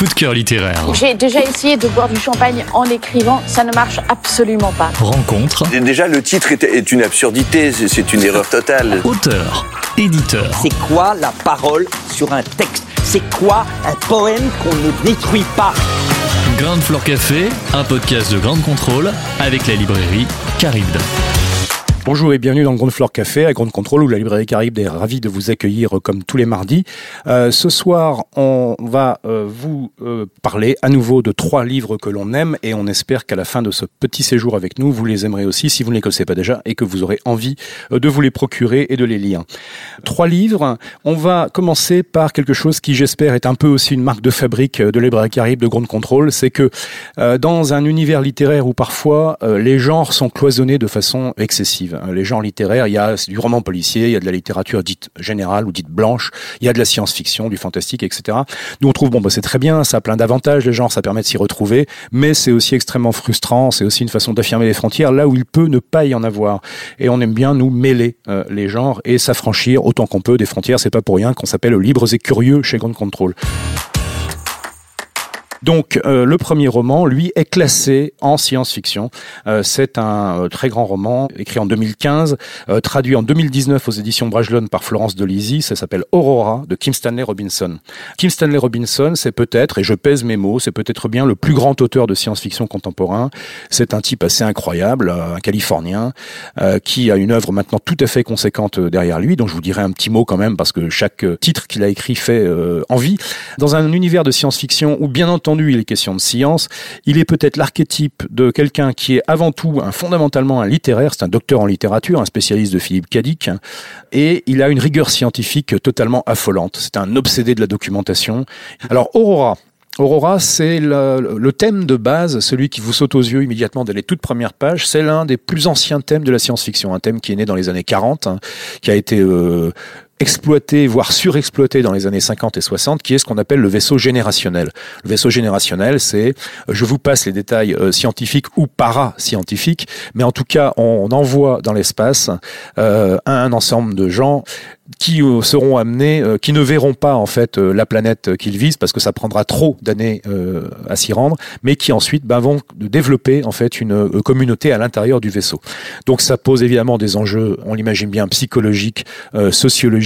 Coup de cœur littéraire. J'ai déjà essayé de boire du champagne en écrivant, ça ne marche absolument pas. Rencontre. Déjà, le titre est, une absurdité, c'est- c'est une erreur totale. Auteur. Éditeur. C'est quoi la parole sur un texte? C'est quoi un poème qu'on ne détruit pas? Ground Floor Café, un podcast de Grande Contrôle avec la librairie Caribde. Bonjour et bienvenue dans le Ground Floor Café à Grande Contrôle où la librairie Caribe est ravie de vous accueillir euh, comme tous les mardis. Euh, ce soir, on va euh, vous parler à nouveau de trois livres que l'on aime et on espère qu'à la fin de ce petit séjour avec nous, vous les aimerez aussi si vous ne les connaissez pas déjà et que vous aurez envie de vous les procurer et de les lire. Trois livres. On va commencer par quelque chose qui, j'espère, est un peu aussi une marque de fabrique de librairie Caribe de Grande Contrôle. C'est que dans un univers littéraire où parfois les genres sont cloisonnés de façon excessive. Euh, Les genres littéraires, il y a du roman policier, il y a de la littérature dite générale ou dite blanche, il y a de la science-fiction, du fantastique, etc. Nous on trouve bon, bah, c'est très bien, ça a plein d'avantages, les genres, ça permet de s'y retrouver, mais c'est aussi extrêmement frustrant, c'est aussi une façon d'affirmer les frontières là où il peut ne pas y en avoir. Et on aime bien nous mêler euh, les genres et s'affranchir autant qu'on peut des frontières. C'est pas pour rien qu'on s'appelle libres et curieux chez Grand Control. Donc, euh, le premier roman, lui, est classé en science-fiction. Euh, c'est un euh, très grand roman, écrit en 2015, euh, traduit en 2019 aux éditions Bragelonne par Florence Delisi. Ça s'appelle Aurora, de Kim Stanley Robinson. Kim Stanley Robinson, c'est peut-être, et je pèse mes mots, c'est peut-être bien le plus grand auteur de science-fiction contemporain. C'est un type assez incroyable, euh, un Californien, qui a une œuvre maintenant tout à fait conséquente derrière lui, dont je vous dirai un petit mot quand même, parce que chaque titre qu'il a écrit fait envie. Dans un univers de science-fiction où, bien entendu, il est question de science, il est peut-être l'archétype de quelqu'un qui est avant tout un fondamentalement un littéraire, c'est un docteur en littérature, un spécialiste de Philippe Cadic, et il a une rigueur scientifique totalement affolante. C'est un obsédé de la documentation. Alors, Aurora, Aurora, c'est le, le thème de base, celui qui vous saute aux yeux immédiatement dès les toutes premières pages. C'est l'un des plus anciens thèmes de la science-fiction, un thème qui est né dans les années 40, hein, qui a été euh, exploité, voire surexploité dans les années 50 et 60, qui est ce qu'on appelle le vaisseau générationnel. Le vaisseau générationnel, c'est, euh, je vous passe les détails euh, scientifiques ou para-scientifiques, mais en tout cas, on, envoie dans l'espace euh, un ensemble de gens qui seront amenés, qui ne verront pas en fait la planète qu'ils visent parce que ça prendra trop d'années à s'y rendre, mais qui ensuite ben, vont développer en fait une communauté à l'intérieur du vaisseau. Donc ça pose évidemment des enjeux, on l'imagine bien, psychologiques, euh,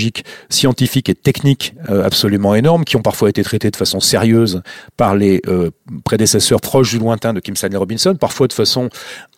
sociologiques, scientifiques et techniques euh, absolument énormes, qui ont parfois été traités de façon sérieuse par les euh, prédécesseurs proches ou lointains de Kim Stanley Robinson, parfois de façon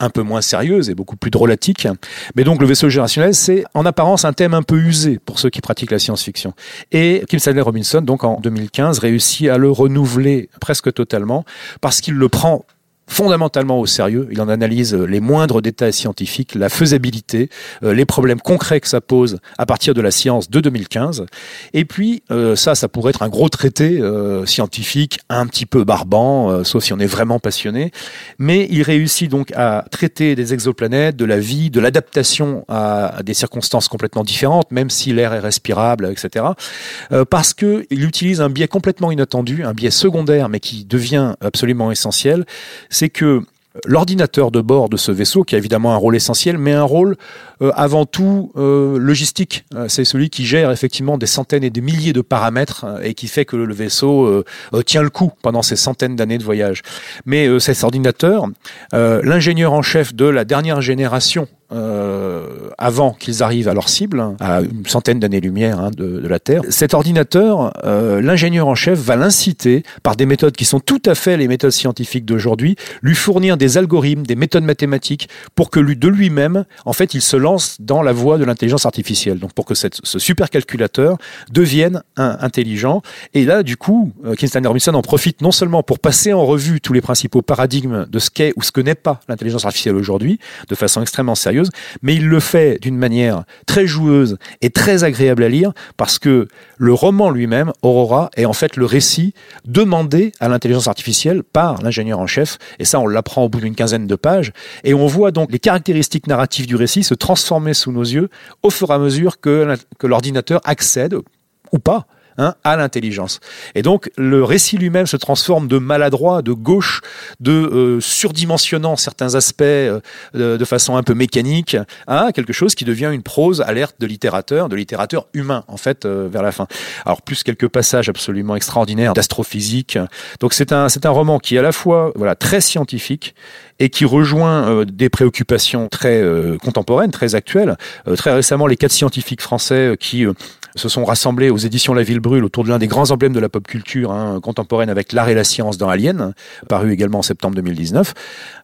un peu moins sérieuse et beaucoup plus drôlatique. Mais donc le vaisseau générationnel, c'est en apparence un thème un peu usé pour ceux qui pratiquent la science-fiction. Et Kim Stanley Robinson, donc en 2015, réussit à le renouveler presque totalement parce qu'il le prend fondamentalement au sérieux. Il en analyse euh, les moindres détails scientifiques, la faisabilité, euh, les problèmes concrets que ça pose à partir de la science de 2015. Et puis, euh, ça, ça pourrait être un gros traité scientifique, un petit peu barbant, sauf si on est vraiment passionné. Mais il réussit donc à traiter des exoplanètes, de la vie, de l'adaptation à, des circonstances complètement différentes, même si l'air est respirable, etc. Parce que il utilise un biais complètement inattendu, un biais secondaire, mais qui devient absolument essentiel c'est que l'ordinateur de bord de ce vaisseau, qui a évidemment un rôle essentiel, mais un rôle euh, avant tout euh, logistique. Euh, c'est celui qui gère effectivement des centaines et des milliers de paramètres euh, et qui fait que le vaisseau euh, euh, tient le coup pendant ces centaines d'années de voyage. Mais euh, cet ordinateur, euh, l'ingénieur en chef de la dernière génération euh, avant qu'ils arrivent à leur cible, hein, à une centaine d'années-lumière hein, de, la Terre. Cet ordinateur, euh, l'ingénieur en chef va l'inciter, par des méthodes qui sont tout à fait les méthodes scientifiques d'aujourd'hui, lui fournir des algorithmes, des méthodes mathématiques, pour que lui, de lui-même, en fait, il se lance dans la voie de l'intelligence artificielle. Donc pour que ce supercalculateur devienne intelligent. Et là, du coup, euh, Stanley Robinson en profite non seulement pour passer en revue tous les principaux paradigmes de ce qu'est ou ce que n'est pas l'intelligence artificielle aujourd'hui, de façon extrêmement sérieuse, mais il le fait d'une manière très joueuse et très agréable à lire parce que le roman lui-même, Aurora, est en fait le récit demandé à l'intelligence artificielle par l'ingénieur en chef, et ça on l'apprend au bout d'une quinzaine de pages, et on voit donc les caractéristiques narratives du récit se transformer sous nos yeux au fur et à mesure que l'ordinateur accède, ou pas, hein, à l'intelligence. Et donc le récit lui-même se transforme de maladroit, de gauche, de euh, surdimensionnant certains aspects euh, de, façon un peu mécanique, à quelque chose qui devient une prose alerte de littérateur, de littérateur humain en fait euh, vers la fin. Alors plus quelques passages absolument extraordinaires d'astrophysique. Donc c'est un c'est un roman qui est à la fois voilà très scientifique et qui rejoint euh, des préoccupations très euh, contemporaines, très actuelles. Euh, très récemment, les quatre scientifiques français qui se sont rassemblés aux éditions La Ville Brûle autour de l'un des grands emblèmes de la pop culture hein, contemporaine avec l'art et la science dans Alien, paru également en septembre 2019,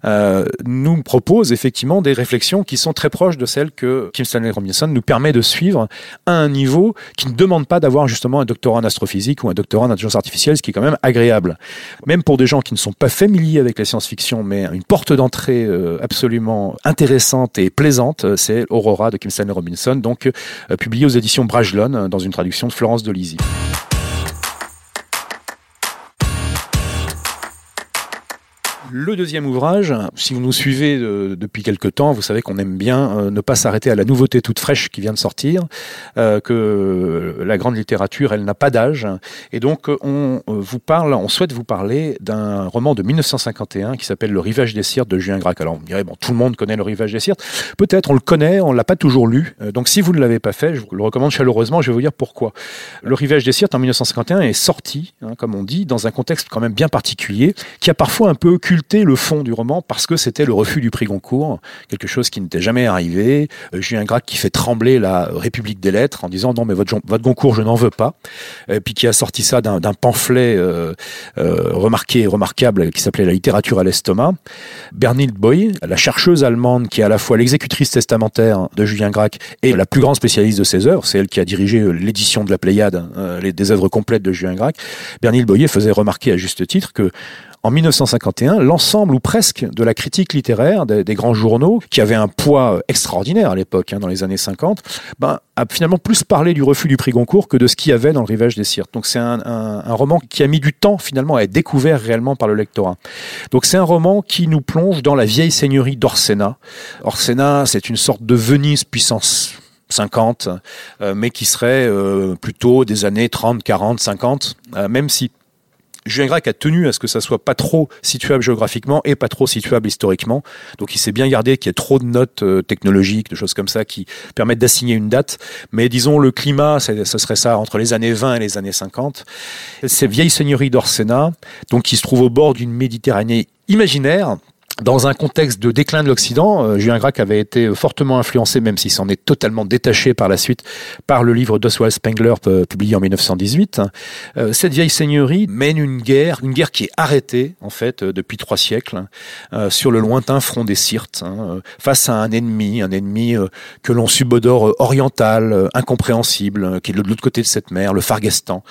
euh, nous propose effectivement des réflexions qui sont très proches de celles que Kim Stanley Robinson nous permet de suivre à un niveau qui ne demande pas d'avoir justement un doctorat en astrophysique ou un doctorat en intelligence artificielle, ce qui est quand même agréable. Même pour des gens qui ne sont pas familiers avec la science-fiction, mais une porte d'entrée euh, absolument intéressante et plaisante, c'est Aurora de Kim Stanley Robinson, donc euh, publié aux éditions Brajlon dans une traduction de Florence de Le deuxième ouvrage, si vous nous suivez euh, depuis quelque temps, vous savez qu'on aime bien euh, ne pas s'arrêter à la nouveauté toute fraîche qui vient de sortir, euh, que la grande littérature, elle n'a pas d'âge. Et donc, on vous parle, on souhaite vous parler d'un roman de 1951 qui s'appelle Le Rivage des Sirtes de Julien Gracq. Alors, on dirait, bon, tout le monde connaît Le Rivage des Sirtes. Peut-être, on le connaît, on l'a pas toujours lu. Donc, si vous ne l'avez pas fait, je vous le recommande chaleureusement, je vais vous dire pourquoi. Le Rivage des Sirtes, en 1951, est sorti, hein, comme on dit, dans un contexte quand même bien particulier, qui a parfois un peu occulté le fond du roman parce que c'était le refus du prix Goncourt, quelque chose qui n'était jamais arrivé. Euh, Julien Gracq qui fait trembler la République des Lettres en disant non mais votre, Goncourt je n'en veux pas, et puis qui a sorti ça d'un pamphlet euh, euh, remarqué remarquable qui s'appelait La littérature à l'estomac. Bernhild Boy, la chercheuse allemande qui est à la fois l'exécutrice testamentaire de Julien Gracq et la plus grande spécialiste de ses œuvres, c'est elle qui a dirigé l'édition de la Pléiade, les, des œuvres complètes de Julien Gracq. Bernhild Boyer faisait remarquer à juste titre que en 1951, l'ensemble ou presque de la critique littéraire des, grands journaux, qui avait un poids extraordinaire à l'époque, hein, dans les années 50, ben, a finalement plus parlé du refus du prix Goncourt que de ce qu'il y avait dans le rivage des Sirtes. Donc c'est un, un, roman qui a mis du temps finalement à être découvert réellement par le lectorat. Donc c'est un roman qui nous plonge dans la vieille seigneurie d'Orsena. Orsena, c'est une sorte de Venise puissance 50, euh, mais qui serait euh, plutôt des années 30, 40, 50, euh, même si Julien Gracq a tenu à ce que ça soit pas trop situable géographiquement et pas trop situable historiquement. Donc il s'est bien gardé qu'il y ait trop de notes euh, technologiques, de choses comme ça qui permettent d'assigner une date. Mais disons le climat, ce serait ça entre les années 20 et les années 50. Ces vieilles seigneuries d'Orsena, donc qui se trouvent au bord d'une Méditerranée imaginaire, dans un contexte de déclin de l'Occident, euh, Julien Gracq avait été fortement influencé, même s'il s'en est totalement détaché par la suite, par le livre d'Oswald Spengler euh, publié en 1918. Euh, cette vieille seigneurie mène une guerre, une guerre qui est arrêtée en fait depuis trois siècles, sur le lointain front des Sirtes, hein, face à un ennemi, un ennemi que l'on subodore oriental, incompréhensible, qui est de l'autre côté de cette mer, le Fargestan.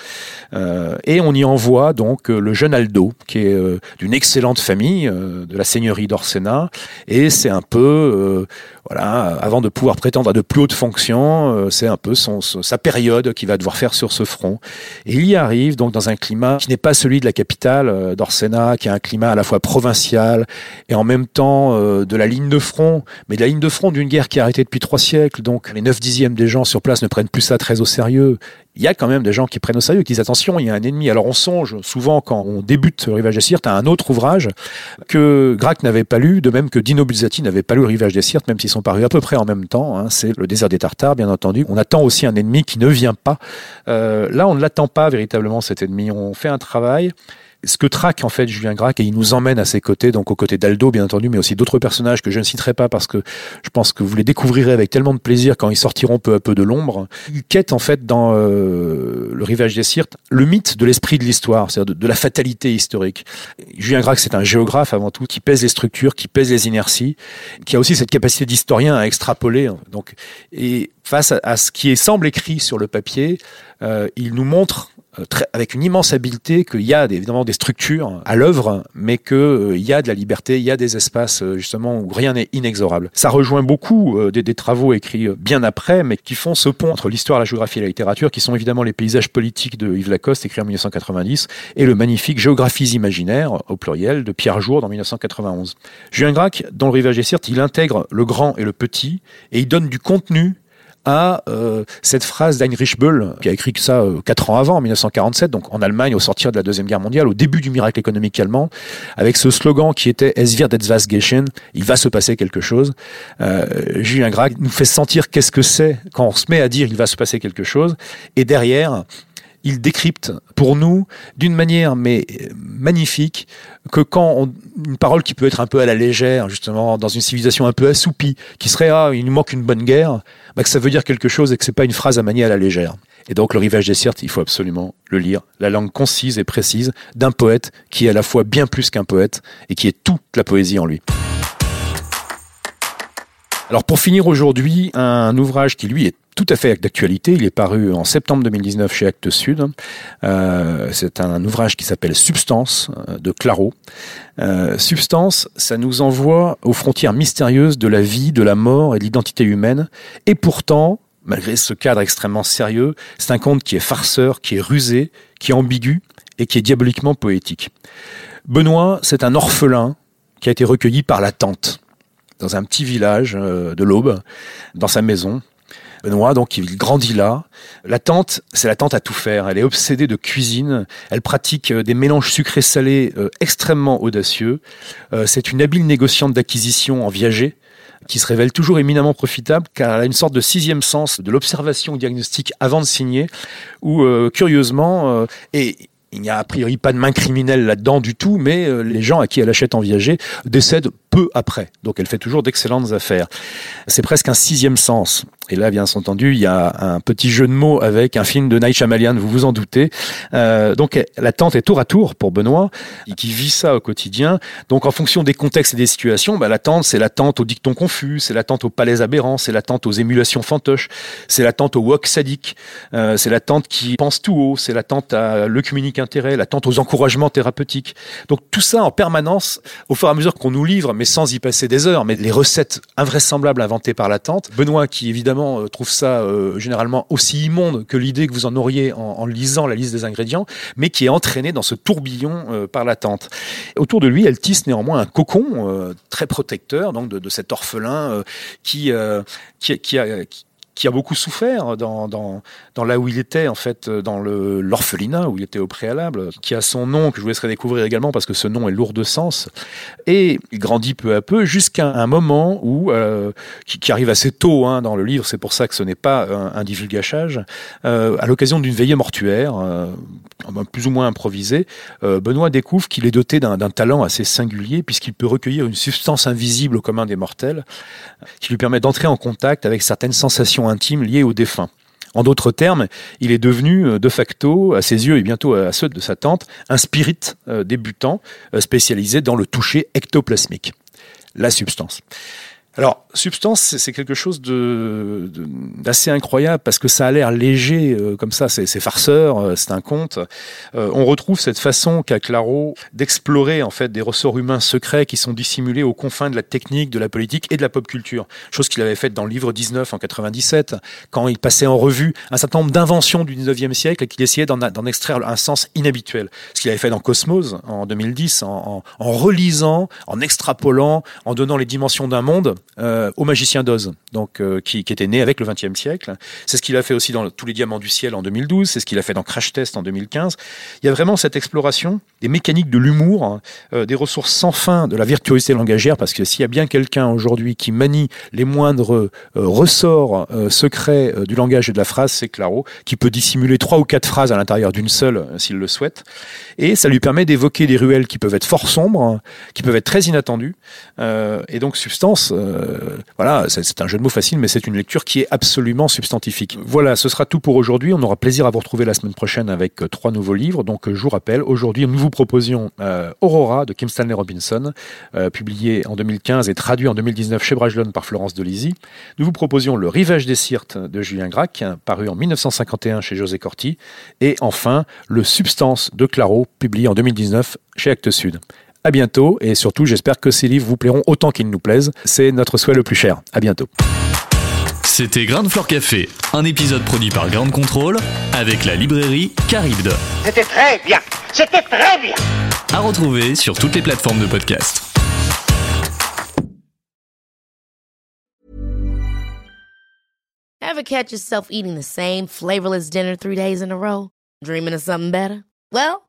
et on y envoie donc le jeune Aldo, qui est d'une excellente famille de la seigneurie d'Orsena. Et c'est un peu euh, voilà avant de pouvoir prétendre à de plus hautes fonctions euh, c'est un peu son, sa période qu'il va devoir faire sur ce front. Et il y arrive donc dans un climat qui n'est pas celui de la capitale euh, d'Orsena qui a un climat à la fois provincial et en même temps de la ligne de front. Mais de la ligne de front d'une guerre qui a arrêté depuis trois siècles donc les neuf dixièmes des gens sur place ne prennent plus ça très au sérieux il y a quand même des gens qui prennent au sérieux, qui disent attention, il y a un ennemi. Alors on songe souvent quand on débute le Rivage des Sirtes à un autre ouvrage que Gracq n'avait pas lu, de même que Dino Buzzati n'avait pas lu le Rivage des Sirtes, même s'ils sont parus à peu près en même temps. Hein. C'est le désert des Tartares, bien entendu. On attend aussi un ennemi qui ne vient pas. Euh, là, on ne l'attend pas véritablement cet ennemi. On fait un travail ce que traque en fait Julien Gracq et il nous emmène à ses côtés, donc aux côtés d'Aldo bien entendu, mais aussi d'autres personnages que je ne citerai pas parce que je pense que vous les découvrirez avec tellement de plaisir quand ils sortiront peu à peu de l'ombre. Il quête en fait dans euh, le Rivage des Sirtes le mythe de l'esprit de l'histoire, c'est-à-dire de, la fatalité historique. Julien Gracq c'est un géographe avant tout qui pèse les structures, qui pèse les inerties, qui a aussi cette capacité d'historien à extrapoler. Donc et face à, à, ce qui semble écrit sur le papier, euh, il nous montre très, avec une immense habileté qu'il y a évidemment des structures à l'œuvre, mais qu'il euh, y a de la liberté, il y a des espaces euh, justement où rien n'est inexorable. Ça rejoint beaucoup euh, des, des travaux écrits euh, bien après, mais qui font ce pont entre l'histoire, la géographie et la littérature, qui sont évidemment les paysages politiques de Yves Lacoste, écrit en 1990, et le magnifique Géographies imaginaires, au pluriel, de Pierre Jourde en 1991. Julien Gracq, dans Le Rivage des Sirtes, il intègre le grand et le petit, et il donne du contenu à euh, cette phrase d'Heinrich Böll, qui a écrit ça euh, quatre ans avant, en 1947, donc en Allemagne, au sortir de la Deuxième Guerre mondiale, au début du miracle économique allemand, avec ce slogan qui était Es wird etwas geschehen, il va se passer quelque chose. Euh, Julien Gracq nous fait sentir qu'est-ce que c'est quand on se met à dire il va se passer quelque chose, et derrière, il décrypte pour nous d'une manière mais euh, magnifique que quand une parole qui peut être un peu à la légère justement dans une civilisation un peu assoupie qui serait ah il nous manque une bonne guerre bah, que ça veut dire quelque chose et que c'est pas une phrase à manier à la légère. Et donc le rivage des Sirtes il faut absolument le lire. La langue concise et précise d'un poète qui est à la fois bien plus qu'un poète et qui est toute la poésie en lui. Alors pour finir aujourd'hui, un ouvrage qui lui est tout à fait d'actualité. Il est paru en septembre 2019 chez Actes Sud. Euh, c'est un ouvrage qui s'appelle Substance euh, de Claro. Euh, Substance, ça nous envoie aux frontières mystérieuses de la vie, de la mort et de l'identité humaine. Et pourtant, malgré ce cadre extrêmement sérieux, c'est un conte qui est farceur, qui est rusé, qui est ambigu et qui est diaboliquement poétique. Benoît, c'est un orphelin qui a été recueilli par la tante dans un petit village de l'Aube, dans sa maison. Benoît, donc, il grandit là. La tante, c'est la tante à tout faire. Elle est obsédée de cuisine. Elle pratique euh, des mélanges sucrés-salés euh, extrêmement audacieux. Euh, c'est une habile négociante d'acquisition en viager qui se révèle toujours éminemment profitable car elle a une sorte de sixième sens de l'observation diagnostique avant de signer où, curieusement, et il n'y a a priori pas de main criminelle là-dedans du tout, mais les gens à qui elle achète en viager décèdent peu après. Donc elle fait toujours d'excellentes affaires. C'est presque un sixième sens. Et là, bien entendu, il y a un petit jeu de mots avec un film de Night Shyamalan, vous vous en doutez. Euh, donc la tente est tour à tour pour Benoît, qui vit ça au quotidien. Donc en fonction des contextes et des situations, bah, la tente, c'est la tente au dicton confus, c'est la tente aux palais aberrants, c'est la tente aux émulations fantoches, c'est la tente au wok sadique, euh, c'est la tente qui pense tout haut, c'est la tente à l'œcuménique intérêt, la tente aux encouragements thérapeutiques. Donc tout ça en permanence, au fur et à mesure qu'on nous livre, sans y passer des heures, mais les recettes invraisemblables inventées par la tente. Benoît, qui évidemment euh, trouve ça euh, généralement aussi immonde que l'idée que vous en auriez en, lisant la liste des ingrédients, mais qui est entraîné dans ce tourbillon euh, par la tente. Autour de lui, elle tisse néanmoins un cocon très protecteur, donc de, de cet orphelin qui, qui, qui a qui, qui a beaucoup souffert dans, dans, dans là où il était, en fait, dans le- l'orphelinat, où il était au préalable, qui a son nom, que je vous laisserai découvrir également, parce que ce nom est lourd de sens. Et il grandit peu à peu, jusqu'à un moment où, euh, qui, arrive assez tôt hein, dans le livre, c'est pour ça que ce n'est pas un, un divulgachage, euh, à l'occasion d'une veillée mortuaire, euh, plus ou moins improvisée, euh, Benoît découvre qu'il est doté d'un talent assez singulier, puisqu'il peut recueillir une substance invisible au commun des mortels, qui lui permet d'entrer en contact avec certaines sensations intimes liées au défunt. En d'autres termes, il est devenu euh, de facto, à ses yeux et bientôt à ceux de sa tante, un spirit euh, débutant euh, spécialisé dans le toucher ectoplasmique, la substance. Alors, substance, c'est quelque chose de d'assez incroyable parce que ça a l'air léger euh, comme ça, c'est farceur, euh, c'est un conte. Euh, on retrouve cette façon qu'a Claro d'explorer en fait des ressorts humains secrets qui sont dissimulés aux confins de la technique, de la politique et de la pop culture. Chose qu'il avait faite dans le livre 19 en 97, quand il passait en revue un certain nombre d'inventions du 19e siècle et qu'il essayait d'en extraire un sens inhabituel. Ce qu'il avait fait dans Cosmos en 2010, en, en- en relisant, en extrapolant, en donnant les dimensions d'un monde euh, au magicien d'Oz, donc euh, qui, était né avec le 20e siècle. C'est ce qu'il a fait aussi dans Tous les diamants du ciel en 2012, c'est ce qu'il a fait dans Crash Test en 2015. Il y a vraiment cette exploration des mécaniques de l'humour, hein, euh, des ressources sans fin de la virtuosité langagière, parce que s'il y a bien quelqu'un aujourd'hui qui manie les moindres ressorts secrets du langage et de la phrase, c'est Claro, qui peut dissimuler trois ou quatre phrases à l'intérieur d'une seule, s'il le souhaite. Et ça lui permet d'évoquer des ruelles qui peuvent être fort sombres, hein, qui peuvent être très inattendues. Et donc Substance, euh, Euh, voilà, c'est un jeu de mots facile, mais c'est une lecture qui est absolument substantifique. Voilà, ce sera tout pour aujourd'hui. On aura plaisir à vous retrouver la semaine prochaine avec trois nouveaux livres. Donc, je vous rappelle, aujourd'hui, nous vous proposions Aurora de Kim Stanley Robinson, publié en 2015 et traduit en 2019 chez Brajlon par Florence Delisi. Nous vous proposions Le Rivage des Sirtes de Julien Gracq, paru en 1951 chez José Corti. Et enfin, Le Substance de Claro, publié en 2019 chez Actes Sud. À bientôt et surtout, j'espère que ces livres vous plairont autant qu'ils nous plaisent. C'est notre souhait le plus cher. À bientôt. C'était Grain de Fleur Café, un épisode produit par Grande Contrôle avec la librairie Caribde. C'était très bien, c'était très bien. À retrouver sur toutes les plateformes de podcast. Ever catch yourself eating the same flavorless dinner three days in a row? Dreaming of something better? Well,